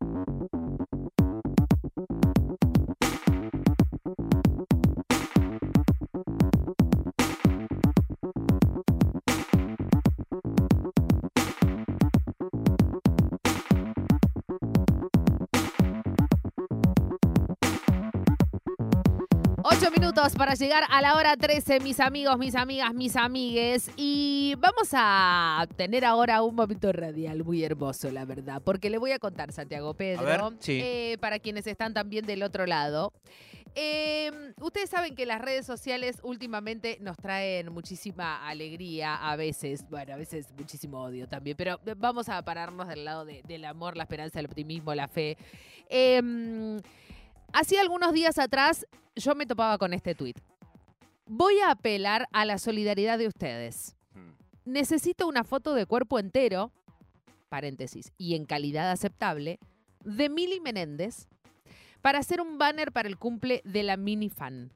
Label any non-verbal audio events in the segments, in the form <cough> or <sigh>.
Ocho minutos para llegar a la hora 13, mis amigos, mis amigas, mis amigues. Y vamos a tener ahora un momento radial muy hermoso, la verdad. Porque le voy a contar, Santiago Pedro, ver, sí. eh, para quienes están también del otro lado. Eh, ustedes saben que las redes sociales últimamente nos traen muchísima alegría, a veces, bueno, a veces muchísimo odio también, pero vamos a pararnos del lado de- del amor, la esperanza, el optimismo, la fe. Eh, Hacía algunos días atrás yo me topaba con este tuit. Voy a apelar a la solidaridad de ustedes. Mm. Necesito una foto de cuerpo entero, paréntesis, y en calidad aceptable, de Mili Menéndez para hacer un banner para el cumple de la mini fan.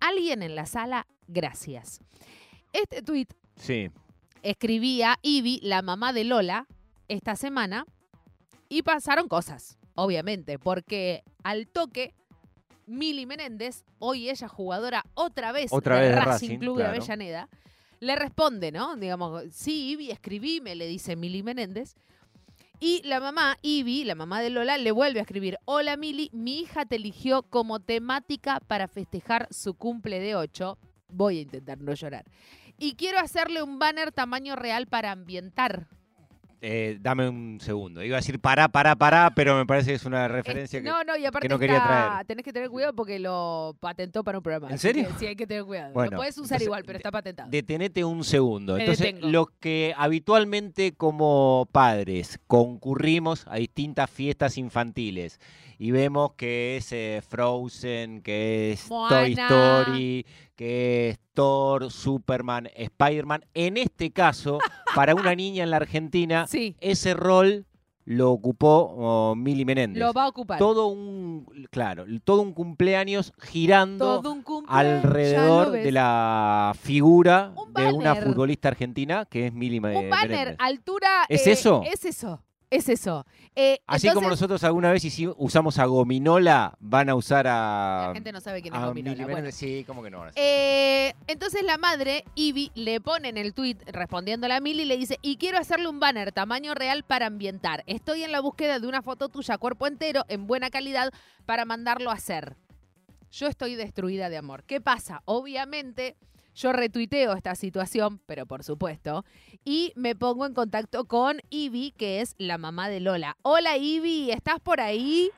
Alguien en la sala, gracias. Este tuit Sí. escribía Ivy, la mamá de Lola, esta semana y pasaron cosas, obviamente, porque al toque, Mili Menéndez, hoy ella jugadora otra vez Otra del vez Racing Racing, Club de. Avellaneda, le responde, ¿no? Digamos, sí, Ivy, escribime, le dice Mili Menéndez. Y la mamá, Ivy, la mamá de Lola, le vuelve a escribir, hola Mili, mi hija te eligió como temática para festejar su cumple de 8. Voy a intentar no llorar. Y quiero hacerle un banner tamaño real para ambientar. Eh, dame un segundo. Iba a decir pará, pará, pará, pero me parece que es una referencia Es- que. no, no, y aparte no quería está- traer. tenés que tener cuidado porque lo patentó para un programa. ¿En serio? que sí, hay que tener cuidado. Bueno, lo puedes usar entonces, igual, pero está patentado. Detenete un segundo. Me Entonces, detengo. los que habitualmente como padres concurrimos a distintas fiestas infantiles y vemos que es eh, Frozen, que es Toy. Story, que es Thor, Superman, Spider-Man. En este caso, <laughs> para una niña en la Argentina, sí, ese rol lo ocupó oh, Mili Menéndez. lo va a ocupar. todo un, claro, todo un cumpleaños girando un cumple, alrededor de la figura Un de una futbolista argentina que es Mili Me- Un banner, Menéndez. altura. ¿Es eh, eso? Es eso. Es eso. Eh, Así como nosotros alguna vez hici- usamos a Gominola, van a usar a, La gente no sabe quién es Gominola, bueno. Sí, ¿cómo que no? Eh, entonces la madre, Ivy, le pone en el tweet respondiéndole a Mili y le dice, y quiero hacerle un banner tamaño real para ambientar. Estoy en la búsqueda de una foto tuya cuerpo entero en buena calidad para mandarlo a hacer. Yo estoy destruida de amor. ¿Qué pasa? Obviamente yo retuiteo esta situación, pero por supuesto, y me pongo en contacto con Ivy, que es la mamá de Lola. Hola Ivy, ¿estás por ahí?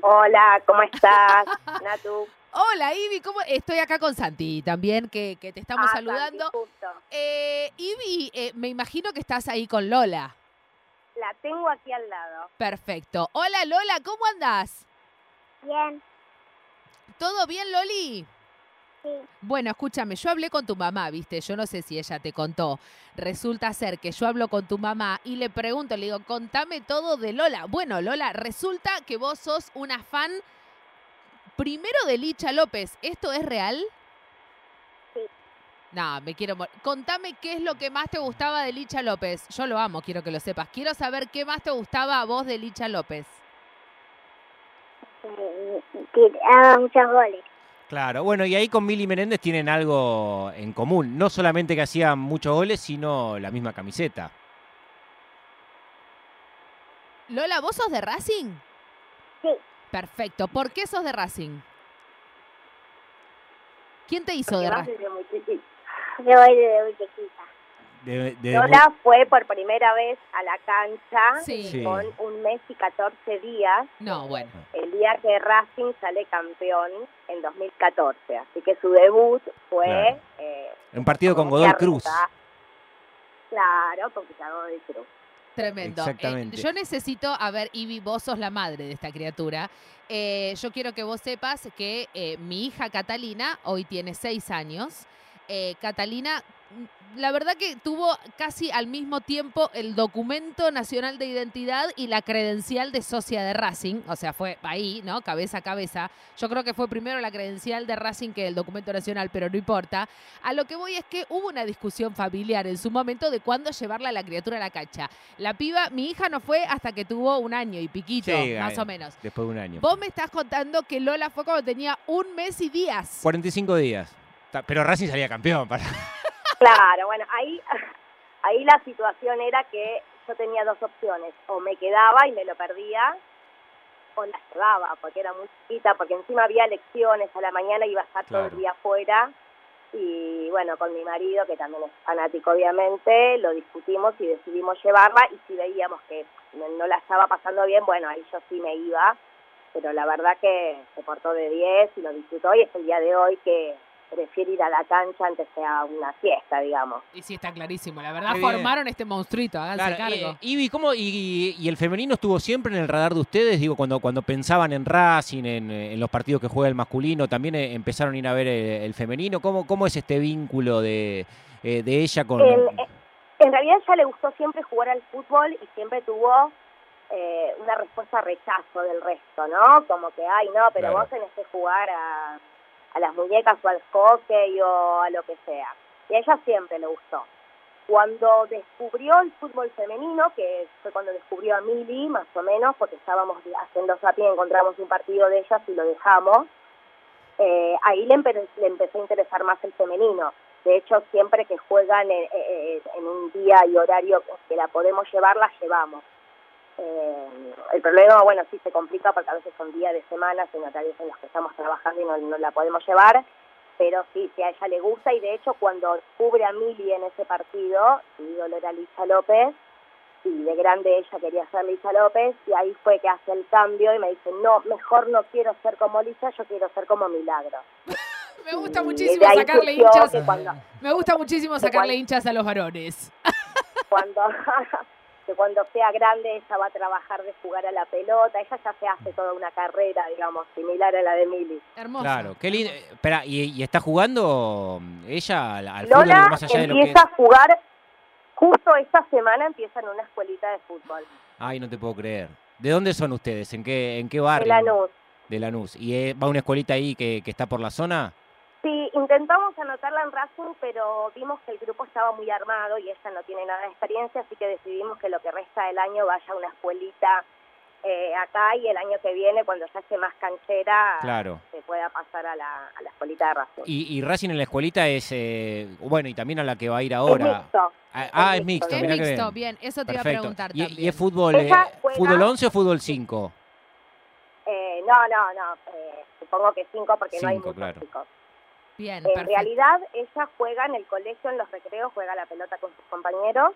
Hola, ¿cómo estás, <laughs> Natu? Hola Ivy, ¿cómo? Estoy acá con Santi también, que, que te estamos Ah, saludando. Santi, justo. Eh, Ivy, eh, me imagino que estás ahí con Lola. La tengo aquí al lado. Perfecto. Hola Lola, ¿cómo andás? Bien, ¿Todo bien, Loli? Sí. Bueno, escúchame, yo hablé con tu mamá, ¿viste? Yo no sé si ella te contó. Resulta ser que yo hablo con tu mamá y le pregunto, le digo, contame todo de Lola. Bueno, Lola, resulta que vos sos una fan primero de Licha López. ¿Esto es real? Sí. No, me quiero morir. Contame qué es lo que más te gustaba de Licha López. Yo lo amo, quiero que lo sepas. Quiero saber qué más te gustaba a vos de Licha López. Tiraba muchos goles. Claro, bueno, y ahí con Mili Menéndez tienen algo en común. No solamente que hacían muchos goles, sino la misma camiseta. Lola, ¿vos sos de Racing? Sí. Perfecto. ¿Por qué sos de Racing? ¿Quién te hizo de Racing? muy chiquita. Yo <laughs> muy chiquita. De- de- Lola fue por primera vez a la cancha Sí. Con un mes y 14 días, No, bueno. el día que Racing sale campeón en 2014. Así que su debut fue... Claro. eh, un partido con Godoy Cruz. Claro, con Godoy Cruz. Tremendo. Eh, Exactamente. yo necesito, a ver, Ivy, vos sos la madre de esta criatura. Eh, yo quiero que vos sepas que eh, mi hija Catalina hoy tiene seis años. Eh, Catalina la verdad que tuvo casi al mismo tiempo el documento nacional de identidad y la credencial de socia de Racing, o sea, fue ahí, ¿no? Cabeza a cabeza. Yo creo que fue primero la credencial de Racing que el documento nacional, pero no importa. A lo que voy es que hubo una discusión familiar en su momento de cuándo llevarla a la criatura a la cancha. La piba, mi hija no fue hasta que tuvo un año y piquito, Sí, más ahí, o menos. Después de un año. Vos me estás contando que Lola fue cuando tenía un mes y días. 45 días. Pero Racing salía campeón. Para... Claro, bueno, ahí, <laughs> ahí la situación era que yo tenía dos opciones, o me quedaba y me lo perdía, o la llevaba, porque era muy chiquita, porque encima había lecciones a la mañana, iba a estar todo el día afuera, y bueno, con mi marido, que también es fanático obviamente, lo discutimos y decidimos llevarla, y si veíamos que no, no la estaba pasando bien, bueno, ahí yo sí me iba, pero la verdad que se portó de 10 y lo disfrutó, y es el día de hoy que prefiere ir a la cancha antes que a una fiesta, digamos. Y sí, está clarísimo. La verdad, Qué bien. formaron este monstruito, háganse Claro, cargo. eh, Ivi, ¿cómo, y, y el femenino estuvo siempre en el radar de ustedes? Digo, cuando, cuando pensaban en Racing, en, en los partidos que juega el masculino, también eh, empezaron a ir a ver el, el femenino. ¿Cómo, ¿Cómo es este vínculo de, eh, de ella con...? El- eh, en realidad ella le gustó siempre jugar al fútbol y siempre tuvo eh, una respuesta rechazo del resto, ¿no? Como que, ay, no, pero Claro. vos tenés que jugar a, a las muñecas o al hockey o a lo que sea. Y a ella siempre le gustó. Cuando descubrió el fútbol femenino, que fue cuando descubrió a Mili, más o menos, porque estábamos haciendo zapping, encontramos un partido de ellas y lo dejamos, eh, ahí le, empe- le empezó a interesar más el femenino. De hecho, siempre que juegan en, en- en un día y horario que la podemos llevar, la llevamos. Eh, el problema, bueno, sí se complica porque a veces son días de semana, en horarios en los que estamos trabajando y no, no la podemos llevar, pero sí, sí a ella le gusta y de hecho cuando descubre a Mili en ese partido, su ídolo era Lisa López, y de grande ella quería ser Lisa López, y ahí fue que hace el cambio y me dice, no, mejor no quiero ser como Lisa, yo quiero ser como Milagro. Me gusta Y muchísimo sacarle hinchas. cuando, Me gusta muchísimo sacarle cuando- hinchas a los varones. cuando <laughs> que cuando sea grande ella va a trabajar de jugar a la pelota, ella ya se hace toda una carrera, digamos, similar a la de Mili. Hermoso. Claro, qué lindo. Espera, ¿y, y está jugando ella al, al fútbol Lola más allá de lo que empieza a jugar, justo esta semana empieza en una escuelita de fútbol, Ay, no te puedo creer. ¿De dónde son ustedes? ¿En qué, en qué de barrio? Lanús. De Lanús. ¿Y eh, va a una escuelita ahí que, que está por la zona? Sí, intentamos anotarla en Racing, pero vimos que el grupo estaba muy armado y ella no tiene nada de experiencia, así que decidimos que lo que resta del año vaya a una escuelita eh, acá y el año que viene, cuando ya esté más canchera, Claro. se pueda pasar a la, a la escuelita de Racing. Y, y Racing en la escuelita es, eh, bueno, y también a la que va a ir es ahora. mixto. Ah, ah, es es mixto, mixto, Es mirá qué mixto, bien. bien. Eso te iba a Perfecto. preguntar ¿Y, también. y es fútbol, eh, fútbol 11 o fútbol 5? Eh, no, no, no, eh, supongo que cinco porque no hay Cinco, muchos claro. chicos. Bien, En perfecto. realidad, ella juega en el colegio, en los recreos, juega la pelota con sus compañeros.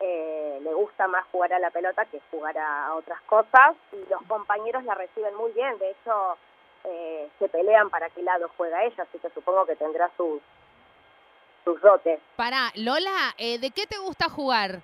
Eh, le gusta más jugar a la pelota que jugar a otras cosas. Y los compañeros la reciben muy bien. De hecho, eh, se pelean para qué lado juega ella, así que supongo que tendrá sus, sus dotes. Pará, Lola, eh, ¿de qué te gusta jugar?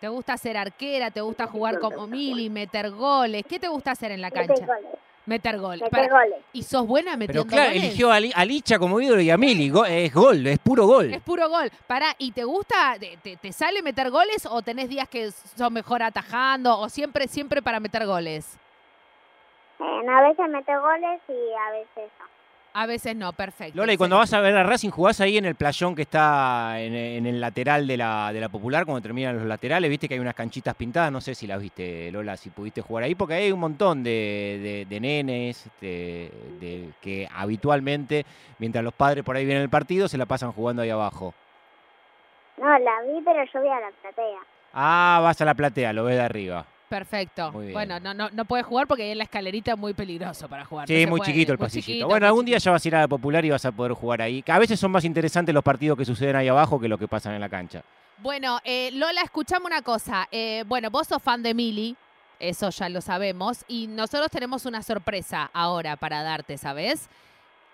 ¿Te gusta ser arquera? ¿Te gusta jugar como Mili, meter goles? ¿Qué te gusta hacer en la cancha? Meter goles. Meter Pará, goles. ¿Y sos buena Pero metiendo claro, goles? eligió a, Li- a Licha como ídolo y a Mili. Go- es gol, es puro gol. Es puro gol. Pará, ¿y te gusta, te, te- te sale meter goles o tenés días que sos mejor atajando o siempre, siempre para meter goles? a veces mete goles y a veces no. A veces no, perfecto. Lola, y cuando vas a ver a Racing, jugás ahí en el playón que está en, en el lateral de la, de la Popular, cuando terminan los laterales, viste que hay unas canchitas pintadas, no sé si las viste, Lola, si pudiste jugar ahí, porque hay un montón de, de- de nenes de- de- que habitualmente, mientras los padres por ahí vienen el partido, se la pasan jugando ahí abajo. No, la vi, pero yo vi a la platea. Ah, vas a la platea, lo ves de arriba. Perfecto. Bueno, no, no, no puedes jugar porque ahí en la escalerita es muy peligroso para jugar. Sí, no muy puede, chiquito el muy pasillito. chiquito, bueno, algún día ya vas a ir a la Popular y vas a poder jugar ahí. A veces son más interesantes los partidos que suceden ahí abajo que lo que pasan en la cancha. Bueno, eh, Lola, escuchame una cosa. Eh, bueno, vos sos fan de Mili, eso ya lo sabemos, y nosotros tenemos una sorpresa ahora para darte, ¿sabes?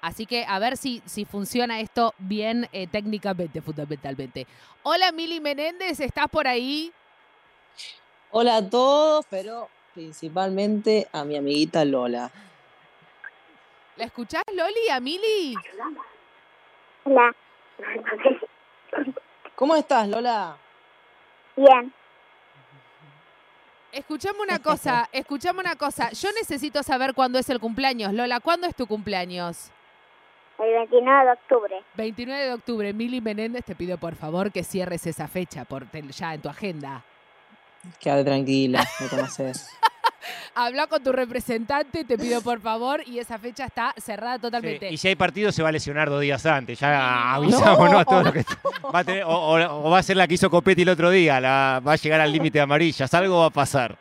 Así que a ver si, si funciona esto bien eh, técnicamente, fundamentalmente. Hola, Mili Menéndez, ¿estás por ahí? Hola a todos, pero principalmente a mi amiguita Lola. ¿La escuchás, Loli, a Mili? Hola. ¿Cómo estás, Lola? Bien. Escuchame una cosa, escuchame una cosa. Yo necesito saber cuándo es el cumpleaños. Lola, ¿cuándo es tu cumpleaños? El 29 de octubre. 29 de octubre. Mili Menéndez, te pido por favor que cierres esa fecha por ya en tu agenda. Quédate tranquila, me conoces. <laughs> Habla con tu representante, te pido por favor, y esa fecha está cerrada Sí, totalmente. Y si hay partido se va a lesionar dos días antes. Ya avisamos, ¿no? A todo lo que <laughs> va a tener- o, o- o va a ser la que hizo Copetti el otro día. la- va a llegar al límite de amarillas. Algo va a pasar.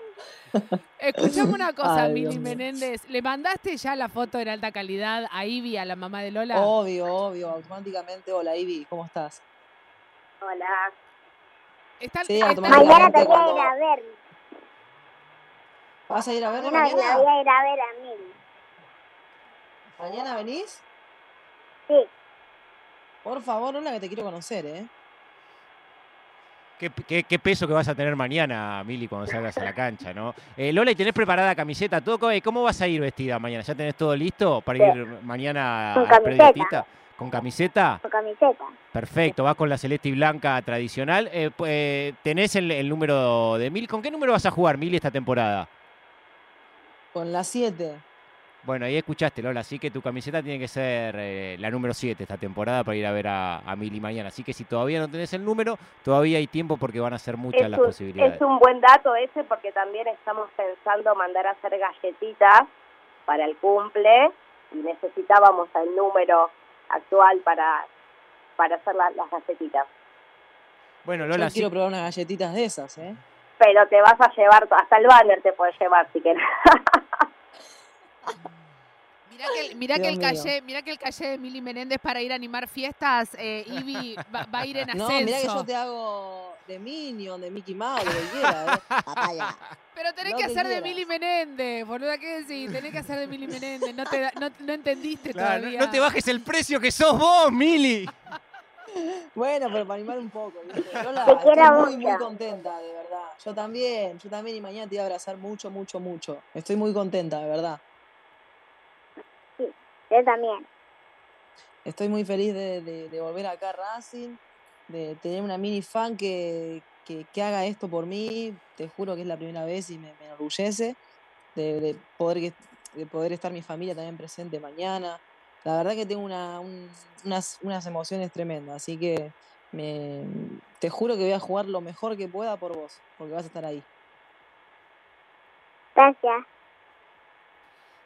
Escuchame una cosa, Ay, Mili. Menéndez. ¿Le mandaste ya la foto en alta calidad a Ivy, a la mamá de Lola? Obvio, obvio, automáticamente. Hola, Ivy, ¿cómo estás? Hola. Están- Sí, automáticamente. Mañana te voy a ir a ver. ¿Vas a ir a Mañana la mañana? voy a ir a ver a Mili. ¿Mañana venís? Sí. Por favor, Lola, que te quiero conocer, ¿eh? Qué, qué- qué peso que vas a tener mañana, Mili, cuando salgas a la cancha, ¿no? Eh, Lola, ¿y tenés preparada camiseta? ¿Todo? ¿Cómo- ¿Cómo vas a ir vestida mañana? ¿Ya tenés todo listo para Sí. ir mañana camiseta. prediatista? ¿Con camiseta? Con camiseta. Perfecto, vas con la celeste y blanca tradicional. Eh, eh, ¿Tenés el, el número de Mili? ¿Con qué número vas a jugar, Mili, esta temporada? Con las 7. Bueno, ahí escuchaste, Lola, así que tu camiseta tiene que ser eh, la número 7 esta temporada para ir a ver a, a Mili mañana. Así que si todavía no tenés el número, todavía hay tiempo porque van a ser muchas Es las un, posibilidades. es un buen dato ese porque también estamos pensando mandar a hacer galletitas para el cumple y necesitábamos el número actual para, para hacer la- las galletitas. Bueno, Lola, Yo sí, quiero probar unas galletitas de esas, ¿eh? Pero te vas a llevar, hasta el banner te puedes llevar si querés. <laughs> Mirá que, el- mirá que el calle, mirá que el calle de Mili Menéndez para ir a animar fiestas, eh, Ivy va, va a ir en ascenso. <laughs> No, mirá que yo te hago de Minion, de Mickey Mouse, de ¿eh? <laughs> Papaya. Pero tenés que que hacer de. Mili Menéndez, boluda, ¿qué decís? Tenés que hacer de Mili Menéndez, no, te, da- no, no entendiste Claro, no, todavía. no te bajes el precio que sos vos, Mili. Bueno, pero para animar un poco, ¿viste? Lola, Te estoy muy, muy contenta, de verdad. Yo también, yo también y mañana te voy a abrazar mucho, mucho, mucho. Estoy muy contenta, de verdad. Yo también. Estoy muy feliz de, de- de volver acá a Racing, de tener una mini fan que, que, que haga esto por mí. Te juro que es la primera vez y me, me enorgullece de, de poder, que- de poder estar mi familia también presente mañana. La verdad que tengo una, un- unas, unas emociones tremendas, así que me, te juro que voy a jugar lo mejor que pueda por vos, porque vas a estar ahí.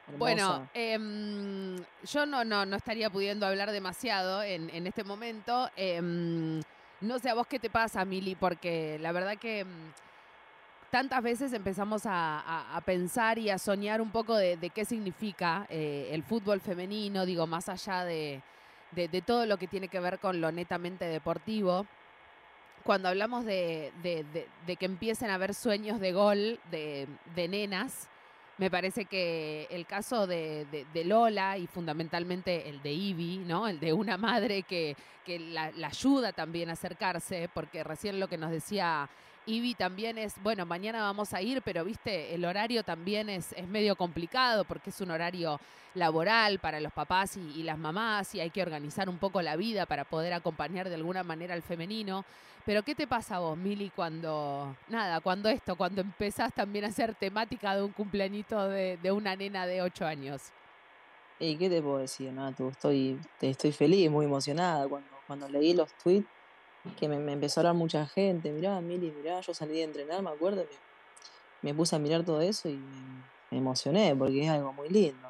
Gracias. Bueno, em, yo no, no, no estaría pudiendo hablar demasiado en, en este momento. Em, no sé a vos qué te pasa, Mili, porque la verdad que em, tantas veces empezamos a, pensar y a soñar un poco de, qué significa eh, el fútbol femenino, digo, más allá de, de- de todo lo que tiene que ver con lo netamente deportivo. Cuando hablamos de, que empiecen a haber sueños de gol de nenas, me parece que el caso de, de- Lola y fundamentalmente el de Ivy, ¿no? El de una madre que, que la, la ayuda también a acercarse, porque recién lo que nos decía Ivy también es, bueno, mañana vamos a ir, pero viste, el horario también es, es medio complicado porque es un horario laboral para los papás y, las mamás y hay que organizar un poco la vida para poder acompañar de alguna manera al femenino. Pero ¿qué te pasa a vos, Mili, cuando, nada, cuando esto, cuando empezás también a hacer temática de un cumpleañito de, de una nena de 8 años? ¿Y qué te puedo decir, Natu? Estoy, estoy feliz, muy emocionada. Cuando, cuando leí los tweets, que me, empezó a hablar mucha gente, mirá, Mili, mirá, yo salí de entrenar, me acuerdo, me, me puse a mirar todo eso y me, emocioné porque es algo muy lindo.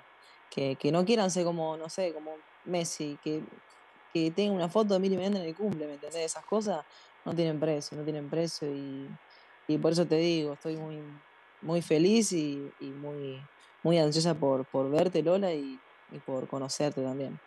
Que, que no quieran ser como, no sé, como Messi, que, que tenga una foto de Mili Menéndez en el cumple, ¿me entendés? Esas cosas no tienen precio, no tienen precio y, y por eso te digo, estoy muy, muy feliz y, y muy, muy ansiosa por, por verte, Lola, y, y por conocerte también.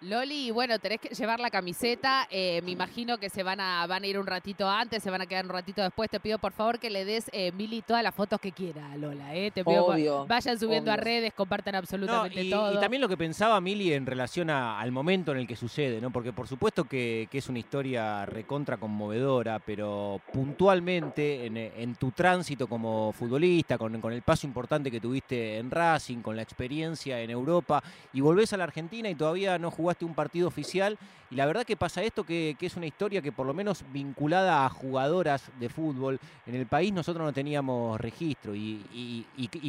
Loli, bueno, tenés que llevar la camiseta. eh, me imagino que se van a, van a ir un ratito antes, se van a quedar un ratito después. Te pido por favor que le des, eh, Mili, todas las fotos que quiera a Lola. Eh. Te pido por- Obvio, vayan subiendo a redes, compartan No, absolutamente y, todo. y también lo que pensaba Mili en relación a- al momento en el que sucede, ¿no? Porque por supuesto que, que es una historia recontra conmovedora, pero puntualmente en, en tu tránsito como futbolista, con, con el paso importante que tuviste en Racing, con la experiencia en Europa, y volvés a la Argentina y todavía no jugás jugaste un partido oficial y la verdad que pasa esto, que, es una historia que por lo menos vinculada a jugadoras de fútbol en el país nosotros no teníamos registro y,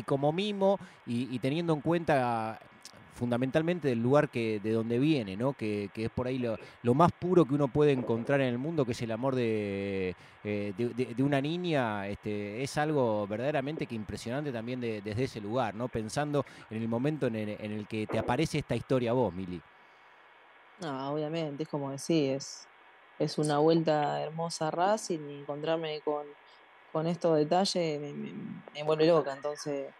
como mimo y, teniendo en cuenta fundamentalmente del lugar que de donde viene, ¿no? Que, es por ahí lo, más puro que uno puede encontrar en el mundo, que es el amor de, eh, de, una niña, este, es algo verdaderamente que impresionante también de- desde ese lugar, ¿no? Pensando en el momento en el, en el que te aparece esta historia a vos, Mili. No, obviamente, es como decís, es, es una vuelta hermosa a Racing y encontrarme con, con estos detalles me, me- me vuelve loca. Entonces,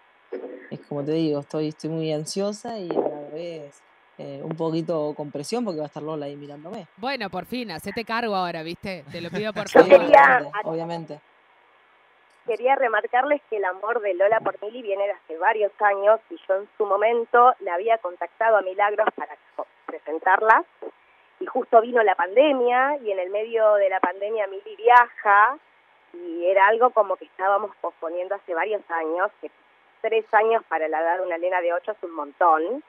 es como te digo, estoy, estoy muy ansiosa y a la vez eh, un poquito con presión porque va a estar Lola ahí mirándome. Bueno, por fin, hacete cargo ahora, ¿viste? Te lo pido por <laughs> Yo favor. quería- obviamente, obviamente. Quería remarcarles que el amor de Lola por Mili viene de hace varios años y yo en su momento la había contactado a Milagros para co- presentarla y justo vino la pandemia y en el medio de la pandemia Mili viaja y era algo como que estábamos posponiendo hace varios años, que tres años para la edad de una nena de ocho es un montón,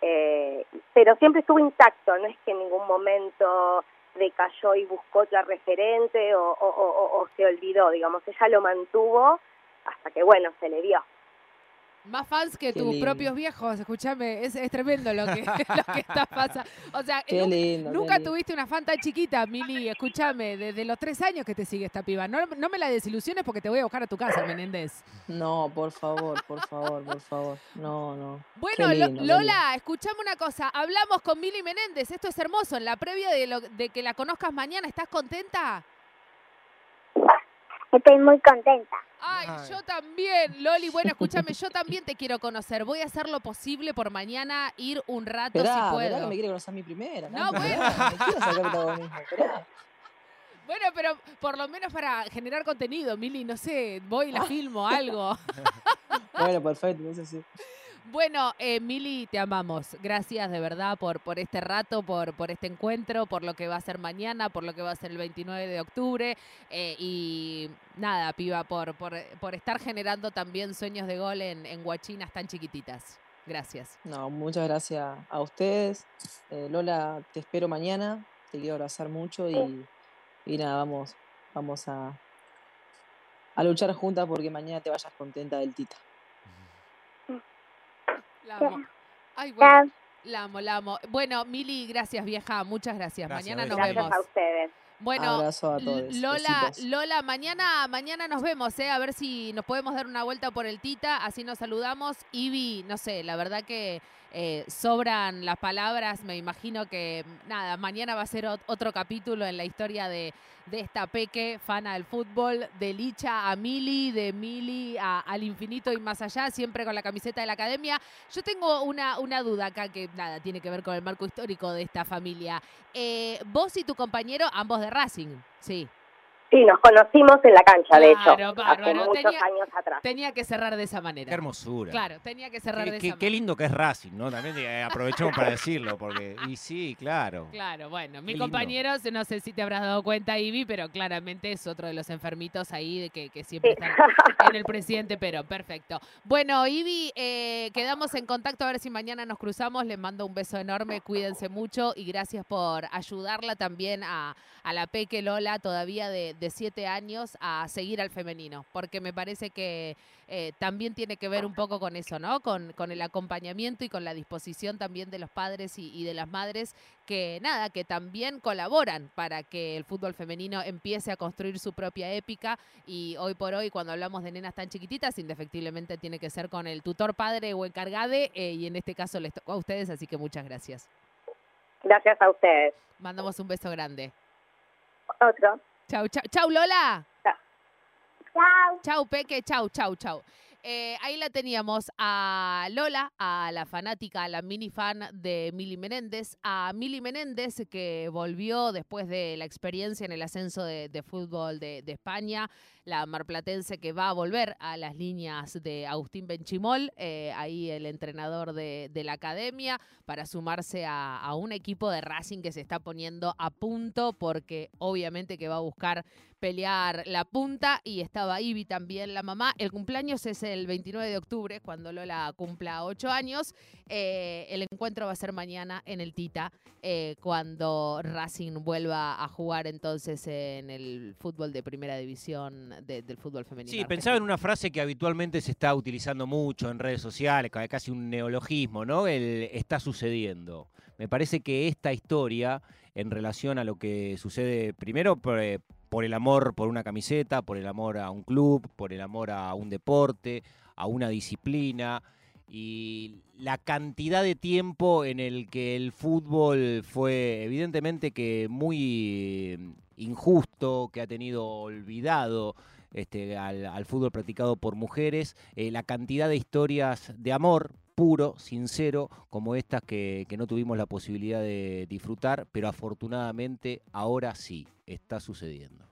eh, pero siempre estuvo intacto, no es que en ningún momento decayó y buscó otra referente o se olvidó, digamos, ella lo mantuvo hasta que, bueno, se le dio. Más fans que Qué tus lindo. propios viejos, escúchame, es, es tremendo lo que, <laughs> lo que está pasando. O sea, Qué nu- lindo. nunca tuviste una fan tan chiquita, Mili, escúchame, desde los tres años que te sigue esta piba. No, no me la desilusiones porque te voy a buscar a tu casa, Menéndez. No, por favor, por favor, por favor. No, no. Bueno, lindo, Lola, escuchame una cosa. Hablamos con Mili Menéndez. Esto es hermoso. En la previa de, lo- de que la conozcas mañana, ¿estás contenta? Estoy muy contenta. Ay, Ay. yo también, Loli. Bueno, escúchame, <laughs> yo también te quiero conocer. Voy a hacer lo posible por mañana ir un rato Esperá, si puedo. que me quiere conocer a mi primera. No, Cami, <laughs> esperá, me quiero sacar. Bueno, pero por lo menos para generar contenido, Mili, no sé, voy y la <laughs> filmo, algo. Bueno, perfecto, entonces sí. Bueno, eh, Mili, te amamos. Gracias de verdad por, por este rato, por, por este encuentro, por lo que va a ser mañana, por lo que va a ser el 29 de octubre. eh, y nada, piba, por, por, por estar generando también sueños de gol en, en guachinas tan chiquititas. Gracias. No, muchas gracias a ustedes. Eh, Lola, te espero mañana. Te quiero abrazar mucho y, y nada, vamos, vamos a, a luchar juntas porque mañana te vayas contenta del Tita. La amo. Ay, bueno, la amo, la amo. Bueno, Mili, gracias, vieja. Muchas gracias. Gracias, mañana nos. Gracias vemos. a ustedes. Bueno, Abrazo a todos. L- Lola, besitos. Lola, mañana, mañana nos vemos, ¿eh? A ver si nos podemos dar una vuelta por el Tita, así nos saludamos. Ivy, no sé, la verdad que eh, sobran las palabras, me imagino que, nada, mañana va a ser ot- otro capítulo en la historia de, de esta Peque, fana del fútbol, de Licha a Mili, de Mili a- al infinito y más allá, siempre con la camiseta de la academia. Yo tengo una, una duda acá que, nada, tiene que ver con el marco histórico de esta familia. Eh, vos y tu compañero, ambos de Racing, sí. Sí, nos conocimos en la cancha, de Claro, hecho, hace bárbaro. muchos Tenía- años atrás. Tenía que cerrar de esa manera. Qué hermosura. Claro, tenía que cerrar Qué, de qué- esa qué manera. lindo que es Racing, ¿no? También eh, aprovechemos para <laughs> decirlo, porque. Y sí, claro. Claro, bueno, mi Qué lindo. compañero, no sé si te habrás dado cuenta, Ivy, pero claramente es otro de los enfermitos ahí de que, que siempre Sí. están en el <laughs> presidente, pero perfecto. Bueno, Ivy, eh, quedamos en contacto a ver si mañana nos cruzamos. Les mando un beso enorme, cuídense mucho y gracias por ayudarla también a, a la Peque Lola, todavía de, de siete años, a seguir al femenino, porque me parece que eh, también tiene que ver un poco con eso, ¿no? Con, con el acompañamiento y con la disposición también de los padres y, y de las madres que nada, que también colaboran para que el fútbol femenino empiece a construir su propia épica y hoy por hoy cuando hablamos de nenas tan chiquititas, indefectiblemente tiene que ser con el tutor padre o encargade eh, y en este caso les tocó a ustedes, así que muchas gracias. Gracias a ustedes. Mandamos un beso grande. Otro. Chau, chau, chau Lola. Chao. Chau, Peque, chau, chau, chau. Eh, ahí la teníamos a Lola, a la fanática, a la mini fan de Mili Menéndez, a Mili Menéndez que volvió después de la experiencia en el ascenso de, fútbol de, España, la marplatense que va a volver a las líneas de Agustín Benchimol, eh, ahí el entrenador de, la academia, para sumarse a un equipo de Racing que se está poniendo a punto porque obviamente que va a buscar pelear la punta y estaba Ivy también, la mamá. El cumpleaños es el 29 de octubre, cuando Lola cumpla ocho años. Eh, el encuentro va a ser mañana en el Tita, eh, cuando Racing vuelva a jugar entonces en el fútbol de primera división de- del fútbol femenino. Sí, pensaba en una frase que habitualmente se está utilizando mucho en redes sociales, ca- casi un neologismo, ¿no? El está sucediendo. Me parece que esta historia, en relación a lo que sucede primero por, eh, por el amor por una camiseta, por el amor a un club, por el amor a un deporte, a una disciplina, y la cantidad de tiempo en el que el fútbol fue evidentemente que muy eh, injusto, que ha tenido olvidado este, al, al fútbol practicado por mujeres, eh, la cantidad de historias de amor puro, sincero, como estas que, que no tuvimos la posibilidad de disfrutar, pero afortunadamente ahora sí está sucediendo.